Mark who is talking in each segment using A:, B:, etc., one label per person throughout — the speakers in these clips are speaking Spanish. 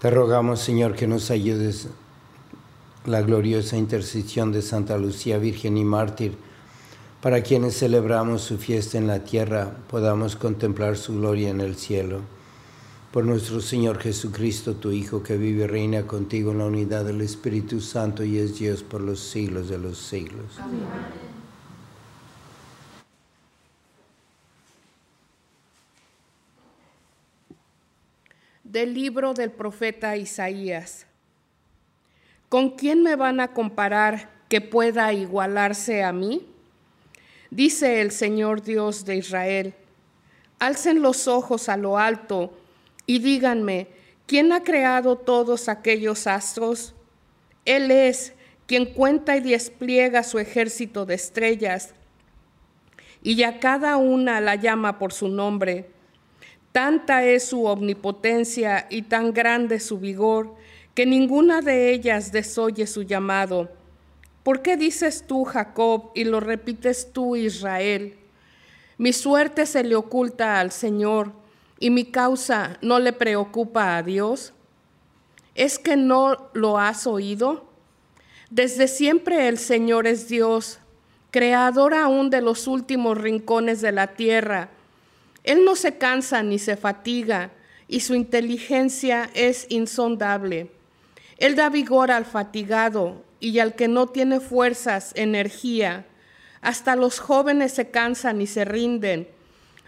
A: Te rogamos, Señor, que nos ayudes la gloriosa intercesión de Santa Lucía, Virgen y Mártir, para quienes celebramos su fiesta en la tierra, podamos contemplar su gloria en el cielo. Por nuestro Señor Jesucristo, tu Hijo, que vive y reina contigo en la unidad del Espíritu Santo y es Dios por los siglos de los siglos. Amén.
B: Del libro del profeta Isaías. ¿Con quién me van a comparar que pueda igualarse a mí? Dice el Señor Dios de Israel. Alcen los ojos a lo alto y díganme, ¿quién ha creado todos aquellos astros? Él es quien cuenta y despliega su ejército de estrellas y a cada una la llama por su nombre. Tanta es su omnipotencia y tan grande su vigor, que ninguna de ellas desoye su llamado. ¿Por qué dices tú, Jacob, y lo repites tú, Israel? Mi suerte se le oculta al Señor, y mi causa no le preocupa a Dios. ¿Es que no lo has oído? Desde siempre el Señor es Dios, creador aún de los últimos rincones de la tierra, él no se cansa ni se fatiga y su inteligencia es insondable. Él da vigor al fatigado y al que no tiene fuerzas, energía. Hasta los jóvenes se cansan y se rinden.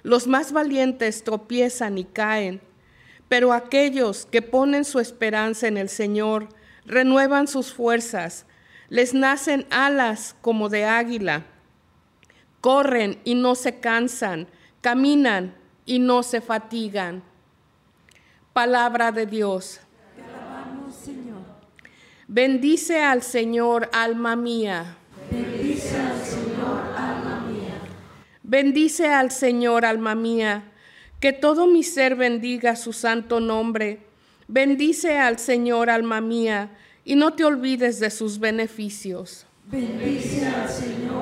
B: Los más valientes tropiezan y caen. Pero aquellos que ponen su esperanza en el Señor renuevan sus fuerzas. Les nacen alas como de águila. Corren y no se cansan Caminan y no se fatigan. Palabra de Dios.
C: Te alabamos, Señor.
B: Bendice al Señor, alma mía.
C: Bendice al Señor, alma mía.
B: Bendice al Señor, alma mía. Que todo mi ser bendiga su santo nombre. Bendice al Señor, alma mía, y no te olvides de sus beneficios.
C: Bendice al Señor.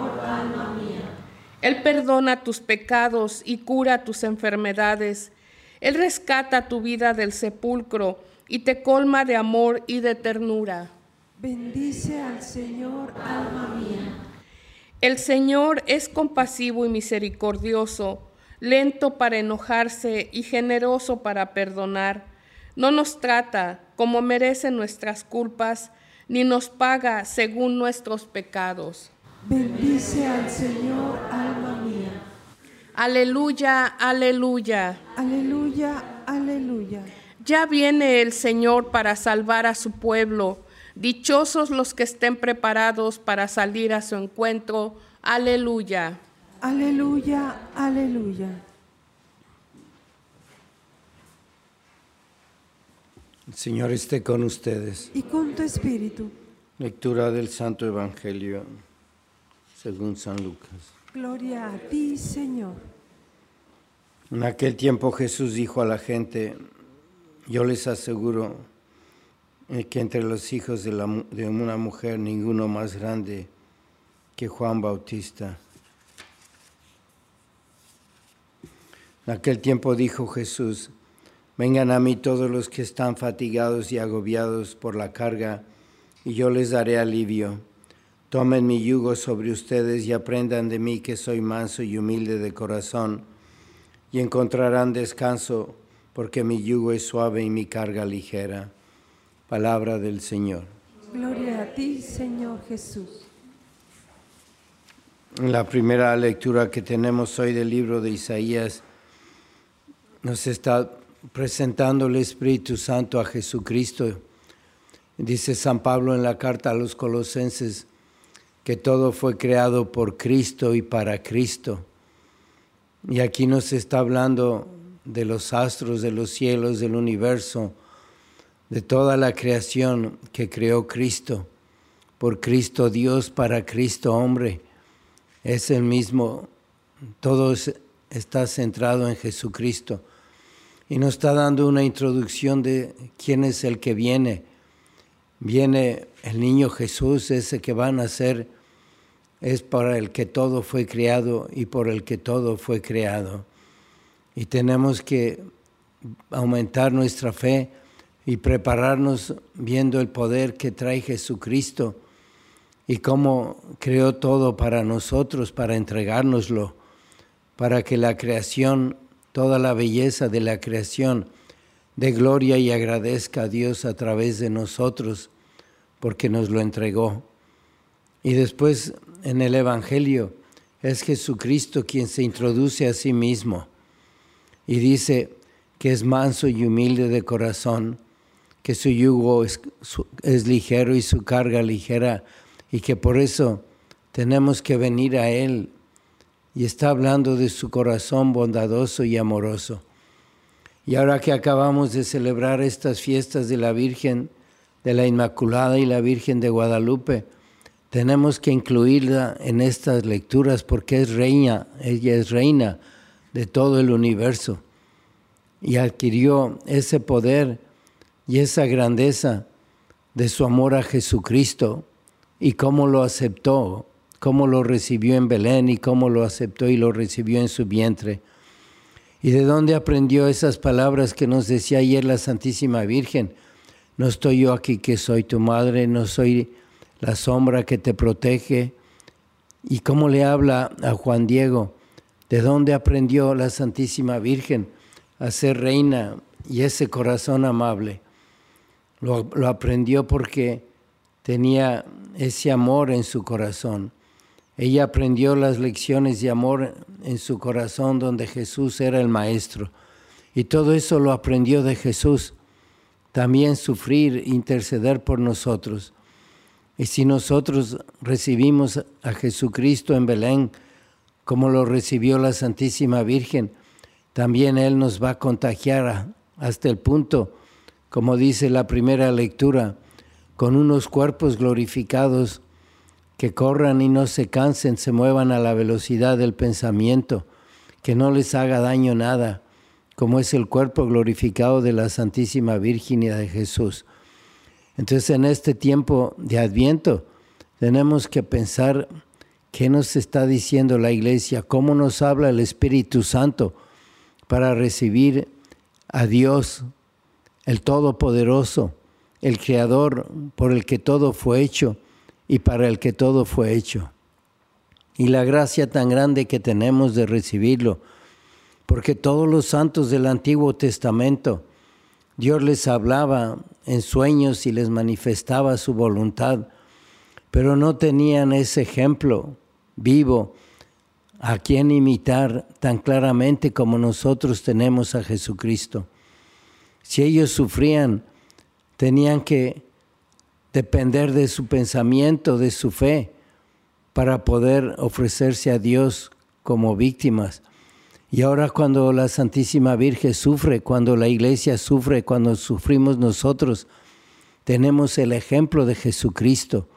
B: Él perdona tus pecados y cura tus enfermedades. Él rescata tu vida del sepulcro y te colma de amor y de ternura.
C: Bendice al Señor, alma mía.
B: El Señor es compasivo y misericordioso, lento para enojarse y generoso para perdonar. No nos trata como merecen nuestras culpas, ni nos paga según nuestros pecados.
C: Bendice al Señor, alma mía.
B: Aleluya, aleluya.
C: Aleluya, aleluya.
B: Ya viene el Señor para salvar a su pueblo. Dichosos los que estén preparados para salir a su encuentro. Aleluya.
C: Aleluya, aleluya.
A: El Señor esté con ustedes.
C: Y con tu espíritu.
A: Lectura del Santo Evangelio según San Lucas.
C: Gloria a ti, Señor.
A: En aquel tiempo Jesús dijo a la gente, yo les aseguro eh, que entre los hijos de, la mu- de una mujer ninguno más grande que Juan Bautista. En aquel tiempo dijo Jesús, vengan a mí todos los que están fatigados y agobiados por la carga, y yo les daré alivio. Tomen mi yugo sobre ustedes y aprendan de mí que soy manso y humilde de corazón, y encontrarán descanso, porque mi yugo es suave y mi carga ligera. Palabra del Señor.
C: Gloria a ti, Señor Jesús.
A: En la primera lectura que tenemos hoy del libro de Isaías, nos está presentando el Espíritu Santo a Jesucristo. Dice San Pablo en la carta a los colosenses que todo fue creado por Cristo y para Cristo. Y aquí nos está hablando de los astros, de los cielos, del universo, de toda la creación que creó Cristo. Por Cristo Dios, para Cristo hombre. Es el mismo, todo es- está centrado en Jesucristo. Y nos está dando una introducción de quién es el que viene. Viene el niño Jesús, ese que va a nacer, es para el que todo fue creado y por el que todo fue creado. Y tenemos que aumentar nuestra fe y prepararnos viendo el poder que trae Jesucristo y cómo creó todo para nosotros, para entregárnoslo, para que la creación, toda la belleza de la creación, dé gloria y agradezca a Dios a través de nosotros, porque nos lo entregó. Y después en el Evangelio es Jesucristo quien se introduce a sí mismo y dice que es manso y humilde de corazón, que su yugo es, es ligero y su carga ligera y que por eso tenemos que venir a Él. Y está hablando de su corazón bondadoso y amoroso. Y ahora que acabamos de celebrar estas fiestas de la Virgen, de la Inmaculada y la Virgen de Guadalupe, tenemos que incluirla en estas lecturas porque es reina, ella es reina de todo el universo. Y adquirió ese poder y esa grandeza de su amor a Jesucristo. Y cómo lo aceptó, cómo lo recibió en Belén y cómo lo aceptó y lo recibió en su vientre. ¿Y de dónde aprendió esas palabras que nos decía ayer la Santísima Virgen? No estoy yo aquí que soy tu madre, no soy la sombra que te protege. ¿Y cómo le habla a Juan Diego? ¿De dónde aprendió la Santísima Virgen a ser reina y ese corazón amable? Lo, lo aprendió porque tenía ese amor en su corazón. Ella aprendió las lecciones de amor en su corazón donde Jesús era el maestro. Y todo eso lo aprendió de Jesús. También sufrir, interceder por nosotros. Y si nosotros recibimos a Jesucristo en Belén, como lo recibió la Santísima Virgen, también Él nos va a contagiar hasta el punto, como dice la primera lectura, con unos cuerpos glorificados que corran y no se cansen, se muevan a la velocidad del pensamiento, que no les haga daño nada, como es el cuerpo glorificado de la Santísima Virgen y de Jesús. Entonces en este tiempo de Adviento tenemos que pensar qué nos está diciendo la iglesia, cómo nos habla el Espíritu Santo para recibir a Dios, el Todopoderoso, el Creador por el que todo fue hecho y para el que todo fue hecho. Y la gracia tan grande que tenemos de recibirlo, porque todos los santos del Antiguo Testamento, Dios les hablaba en sueños y les manifestaba su voluntad, pero no tenían ese ejemplo vivo a quien imitar tan claramente como nosotros tenemos a Jesucristo. Si ellos sufrían, tenían que depender de su pensamiento, de su fe, para poder ofrecerse a Dios como víctimas. Y ahora cuando la Santísima Virgen sufre, cuando la iglesia sufre, cuando sufrimos nosotros, tenemos el ejemplo de Jesucristo,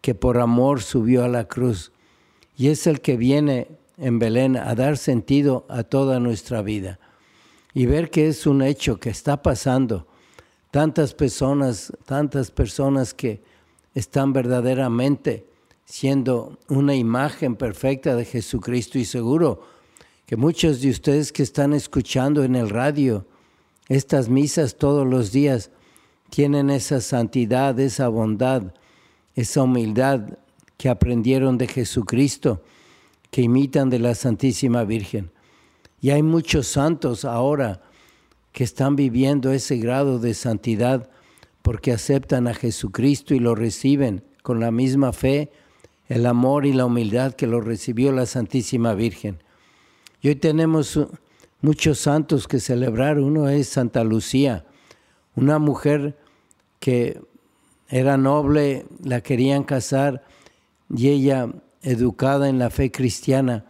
A: que por amor subió a la cruz. Y es el que viene en Belén a dar sentido a toda nuestra vida. Y ver que es un hecho que está pasando. Tantas personas, tantas personas que están verdaderamente siendo una imagen perfecta de Jesucristo y seguro que muchos de ustedes que están escuchando en el radio estas misas todos los días tienen esa santidad, esa bondad, esa humildad que aprendieron de Jesucristo, que imitan de la Santísima Virgen. Y hay muchos santos ahora que están viviendo ese grado de santidad porque aceptan a Jesucristo y lo reciben con la misma fe, el amor y la humildad que lo recibió la Santísima Virgen. Y hoy tenemos muchos santos que celebrar. Uno es Santa Lucía, una mujer que era noble, la querían casar y ella, educada en la fe cristiana,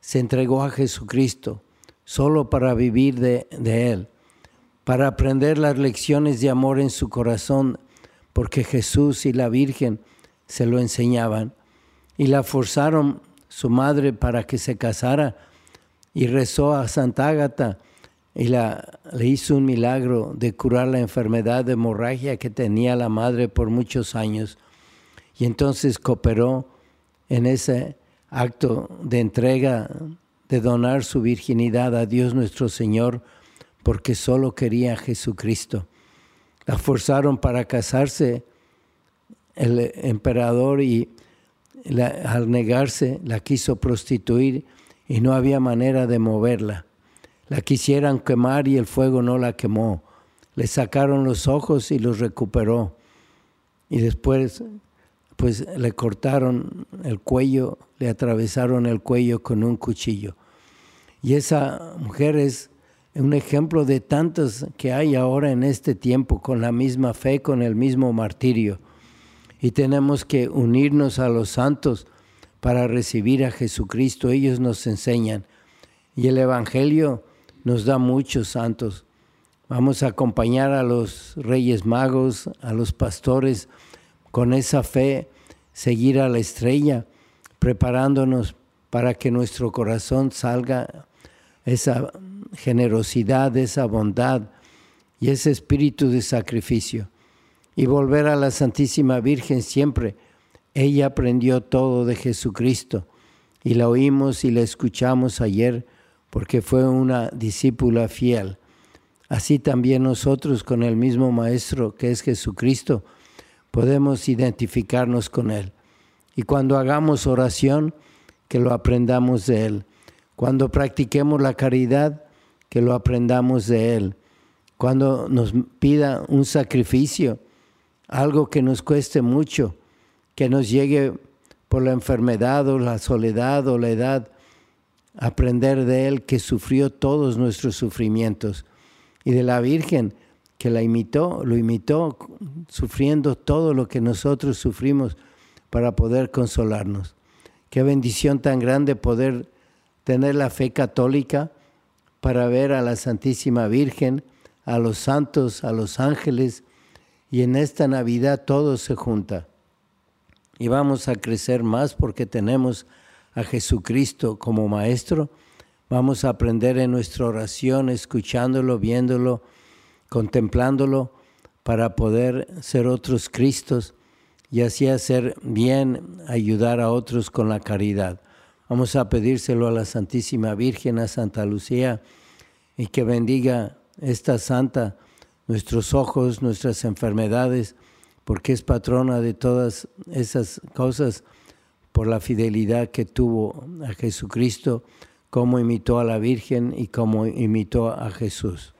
A: se entregó a Jesucristo solo para vivir de, de Él, para aprender las lecciones de amor en su corazón, porque Jesús y la Virgen se lo enseñaban. Y la forzaron su madre para que se casara y rezó a Santa Ágata y le hizo un milagro de curar la enfermedad de hemorragia que tenía la madre por muchos años. Y entonces cooperó en ese acto de entrega, de donar su virginidad a Dios nuestro Señor, porque solo quería a Jesucristo. La forzaron para casarse el emperador y al negarse la quiso prostituir y no había manera de moverla. La quisieran quemar y el fuego no la quemó. Le sacaron los ojos y los recuperó. Y después, pues le cortaron el cuello, le atravesaron el cuello con un cuchillo. Y esa mujer es un ejemplo de tantos que hay ahora en este tiempo con la misma fe, con el mismo martirio. Y tenemos que unirnos a los santos para recibir a Jesucristo. Ellos nos enseñan. Y el Evangelio nos da muchos santos. Vamos a acompañar a los reyes magos, a los pastores, con esa fe, seguir a la estrella, preparándonos para que nuestro corazón salga esa generosidad, esa bondad y ese espíritu de sacrificio. Y volver a la Santísima Virgen siempre ella aprendió todo de Jesucristo y la oímos y la escuchamos ayer porque fue una discípula fiel. Así también nosotros con el mismo Maestro que es Jesucristo podemos identificarnos con Él. Y cuando hagamos oración, que lo aprendamos de Él. Cuando practiquemos la caridad, que lo aprendamos de Él. Cuando nos pida un sacrificio, algo que nos cueste mucho, que nos llegue por la enfermedad o la soledad o la edad, aprender de Él que sufrió todos nuestros sufrimientos y de la Virgen que la imitó, lo imitó sufriendo todo lo que nosotros sufrimos para poder consolarnos. Qué bendición tan grande poder tener la fe católica para ver a la Santísima Virgen, a los santos, a los ángeles, y en esta Navidad todo se junta. Y vamos a crecer más porque tenemos a Jesucristo como Maestro. Vamos a aprender en nuestra oración, escuchándolo, viéndolo, contemplándolo, para poder ser otros Cristos y así hacer bien, ayudar a otros con la caridad. Vamos a pedírselo a la Santísima Virgen, a Santa Lucía, y que bendiga esta santa nuestros ojos, nuestras enfermedades, porque es patrona de todas esas cosas por la fidelidad que tuvo a Jesucristo, como imitó a la Virgen y como imitó a Jesús.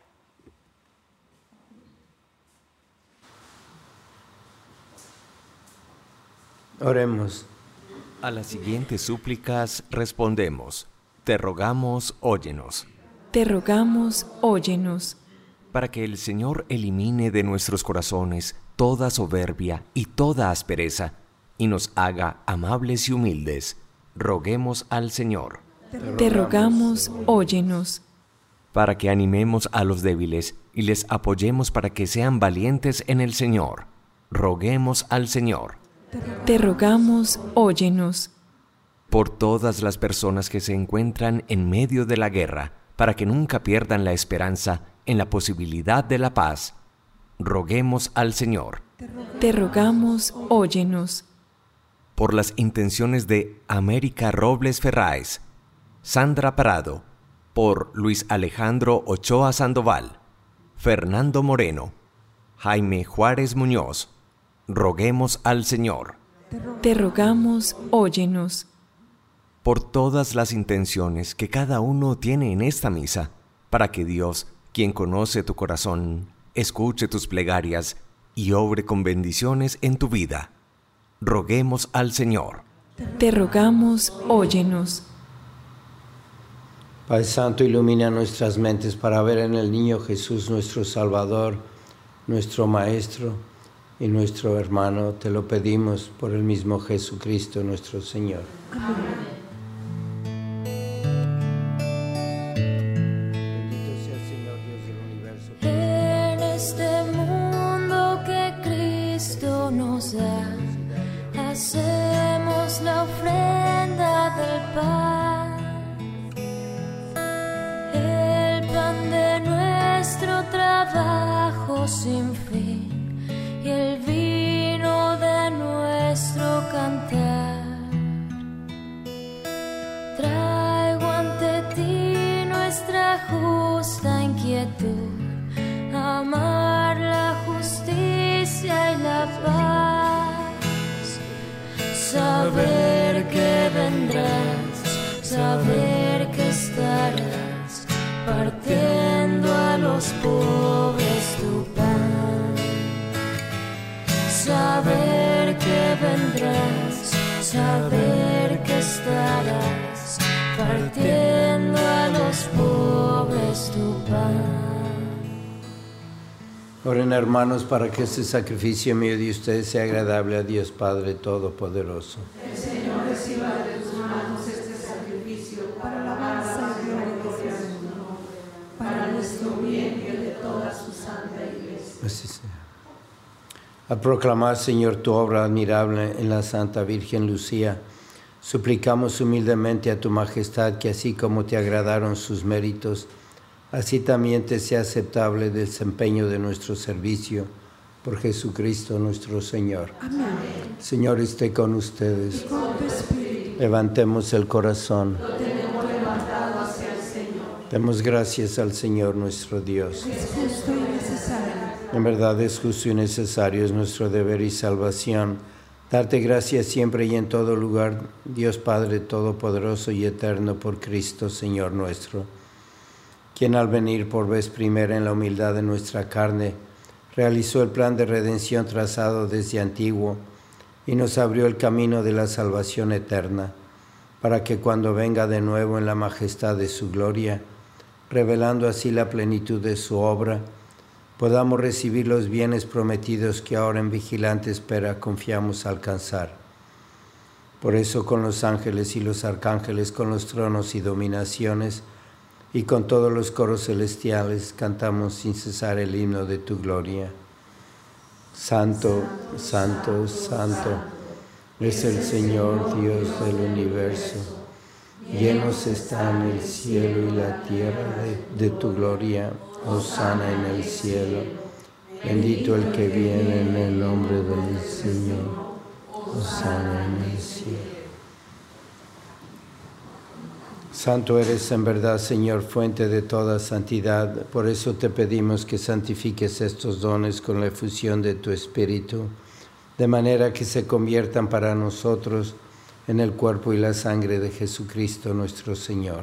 A: Oremos.
D: A las siguientes súplicas respondemos, te rogamos, óyenos.
E: Te rogamos, óyenos.
D: Para que el Señor elimine de nuestros corazones toda soberbia y toda aspereza, y nos haga amables y humildes, roguemos al Señor.
E: Te rogamos, óyenos.
D: Para que animemos a los débiles y les apoyemos para que sean valientes en el Señor, roguemos al Señor.
E: Te rogamos, óyenos.
D: Por todas las personas que se encuentran en medio de la guerra, para que nunca pierdan la esperanza en la posibilidad de la paz, roguemos al Señor.
E: Te rogamos, óyenos.
D: Por las intenciones de América Robles Ferráez, Sandra Prado, por Luis Alejandro Ochoa Sandoval, Fernando Moreno, Jaime Juárez Muñoz, roguemos al Señor.
E: Te rogamos, óyenos.
D: Por todas las intenciones que cada uno tiene en esta misa, para que Dios, quien conoce tu corazón, escuche tus plegarias y obre con bendiciones en tu vida. Roguemos al Señor.
E: Te rogamos, óyenos.
A: Padre Santo, ilumina nuestras mentes para ver en el niño Jesús nuestro Salvador, nuestro Maestro y nuestro hermano. Te lo pedimos por el mismo Jesucristo nuestro Señor. Amén.
F: Saber que estarás partiendo a los pobres tu pan.
A: Oren hermanos para que este sacrificio mío de ustedes sea agradable a Dios Padre Todopoderoso.
C: El Señor reciba de tus manos este sacrificio para la alabanza y gloria de su nombre, para nuestro bien y el de toda su santa iglesia.
A: Así sea. A proclamar, Señor, tu obra admirable en la Santa Virgen Lucía, suplicamos humildemente a tu Majestad que así como te agradaron sus méritos, así también te sea aceptable el desempeño de nuestro servicio por Jesucristo nuestro Señor. Amén. Señor, esté con ustedes. Levantemos el corazón.
C: Lo tenemos levantado hacia el Señor.
A: Demos gracias al Señor nuestro Dios.
C: Es justo y
A: en verdad es justo y necesario, es nuestro deber y salvación. Darte gracias siempre y en todo lugar, Dios Padre Todopoderoso y Eterno, por Cristo, Señor nuestro, quien al venir por vez primera en la humildad de nuestra carne, realizó el plan de redención trazado desde antiguo y nos abrió el camino de la salvación eterna, para que cuando venga de nuevo en la majestad de su gloria, revelando así la plenitud de su obra, podamos recibir los bienes prometidos que ahora en vigilante espera confiamos alcanzar. Por eso con los ángeles y los arcángeles, con los tronos y dominaciones, y con todos los coros celestiales cantamos sin cesar el himno de tu gloria. Santo, santo, santo es el Señor Dios del universo. Llenos están el cielo y la tierra de, tu gloria. Osana en el cielo. Bendito el que viene en el nombre del Señor. Osana en el cielo. Santo eres en verdad, Señor, fuente de toda santidad. Por eso te pedimos que santifiques estos dones con la efusión de tu Espíritu, de manera que se conviertan para nosotros en el cuerpo y la sangre de Jesucristo nuestro Señor,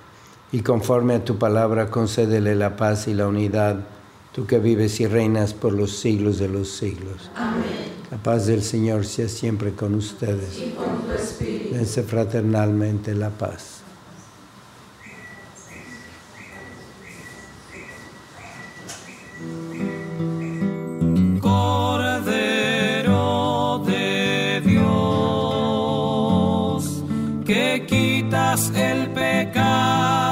A: Y conforme a tu palabra, concédele la paz y la unidad, tú que vives y reinas por los siglos de los siglos.
C: Amén.
A: La paz del Señor sea siempre con ustedes.
C: Y con tu espíritu.
A: Dense fraternalmente la paz.
G: Cordero de Dios, que quitas el pecado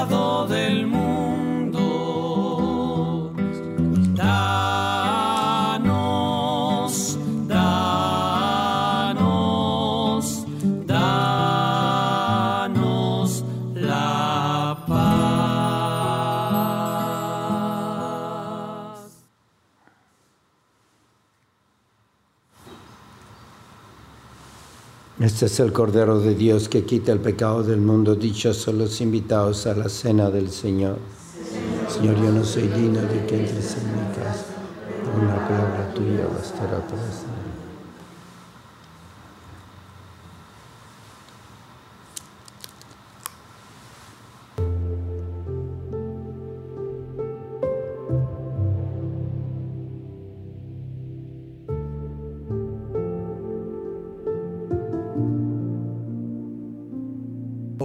A: Este es el Cordero de Dios que quita el pecado del mundo. Dichosos los invitados a la cena del Señor. Señor, yo no soy digno de que entres en mi casa. Una palabra tuya bastará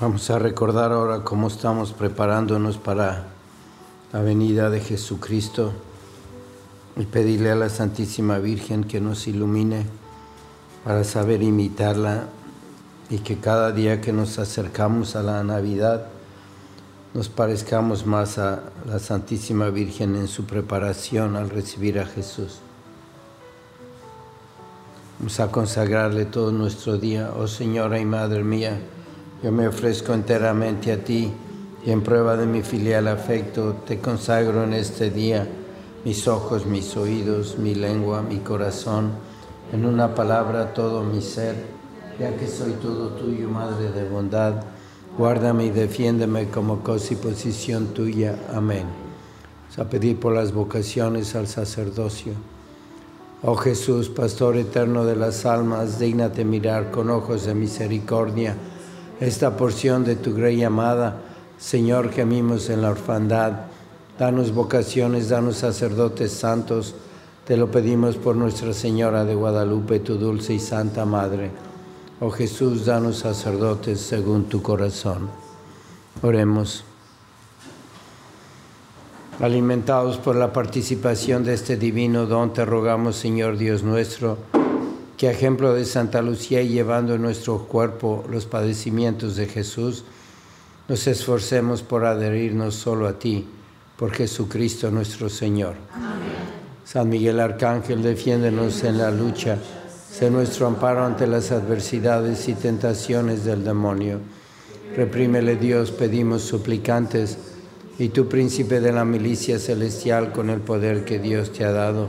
A: Vamos a recordar ahora cómo estamos preparándonos para la venida de Jesucristo y pedirle a la Santísima Virgen que nos ilumine para saber imitarla y que cada día que nos acercamos a la Navidad nos parezcamos más a la Santísima Virgen en su preparación al recibir a Jesús. Vamos a consagrarle todo nuestro día. Oh Señora y Madre mía, yo me ofrezco enteramente a ti y en prueba de mi filial afecto te consagro en este día mis ojos, mis oídos, mi lengua, mi corazón, en una palabra todo mi ser, ya que soy todo tuyo, Madre de bondad. Guárdame y defiéndeme como cosa y posición tuya. Amén. Vamos a pedir por las vocaciones al sacerdocio. Oh Jesús, Pastor eterno de las almas, dígnate mirar con ojos de misericordia esta porción de tu grey amada. Señor, gemimos en la orfandad. Danos vocaciones, danos sacerdotes santos. Te lo pedimos por Nuestra Señora de Guadalupe, tu dulce y santa Madre. Oh Jesús, danos sacerdotes según tu corazón. Oremos. Alimentados por la participación de este divino don, te rogamos, Señor Dios nuestro, que a ejemplo de Santa Lucía y llevando en nuestro cuerpo los padecimientos de Jesús, nos esforcemos por adherirnos solo a ti, por Jesucristo nuestro Señor. San Miguel Arcángel, defiéndenos en la lucha. Sé nuestro amparo ante las adversidades y tentaciones del demonio. Reprímele Dios, pedimos suplicantes, y tú, príncipe de la milicia celestial, con el poder que Dios te ha dado,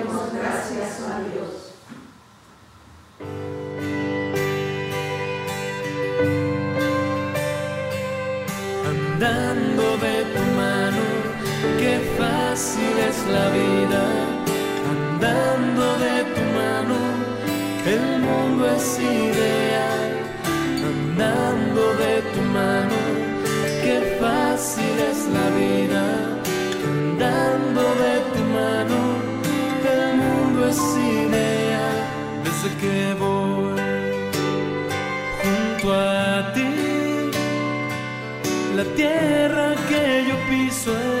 G: Es la vida. Andando de tu mano, el mundo es ideal. Andando de tu mano, qué fácil es la vida. Andando de tu mano, el mundo es ideal. Desde que voy junto a ti. La tierra que yo piso es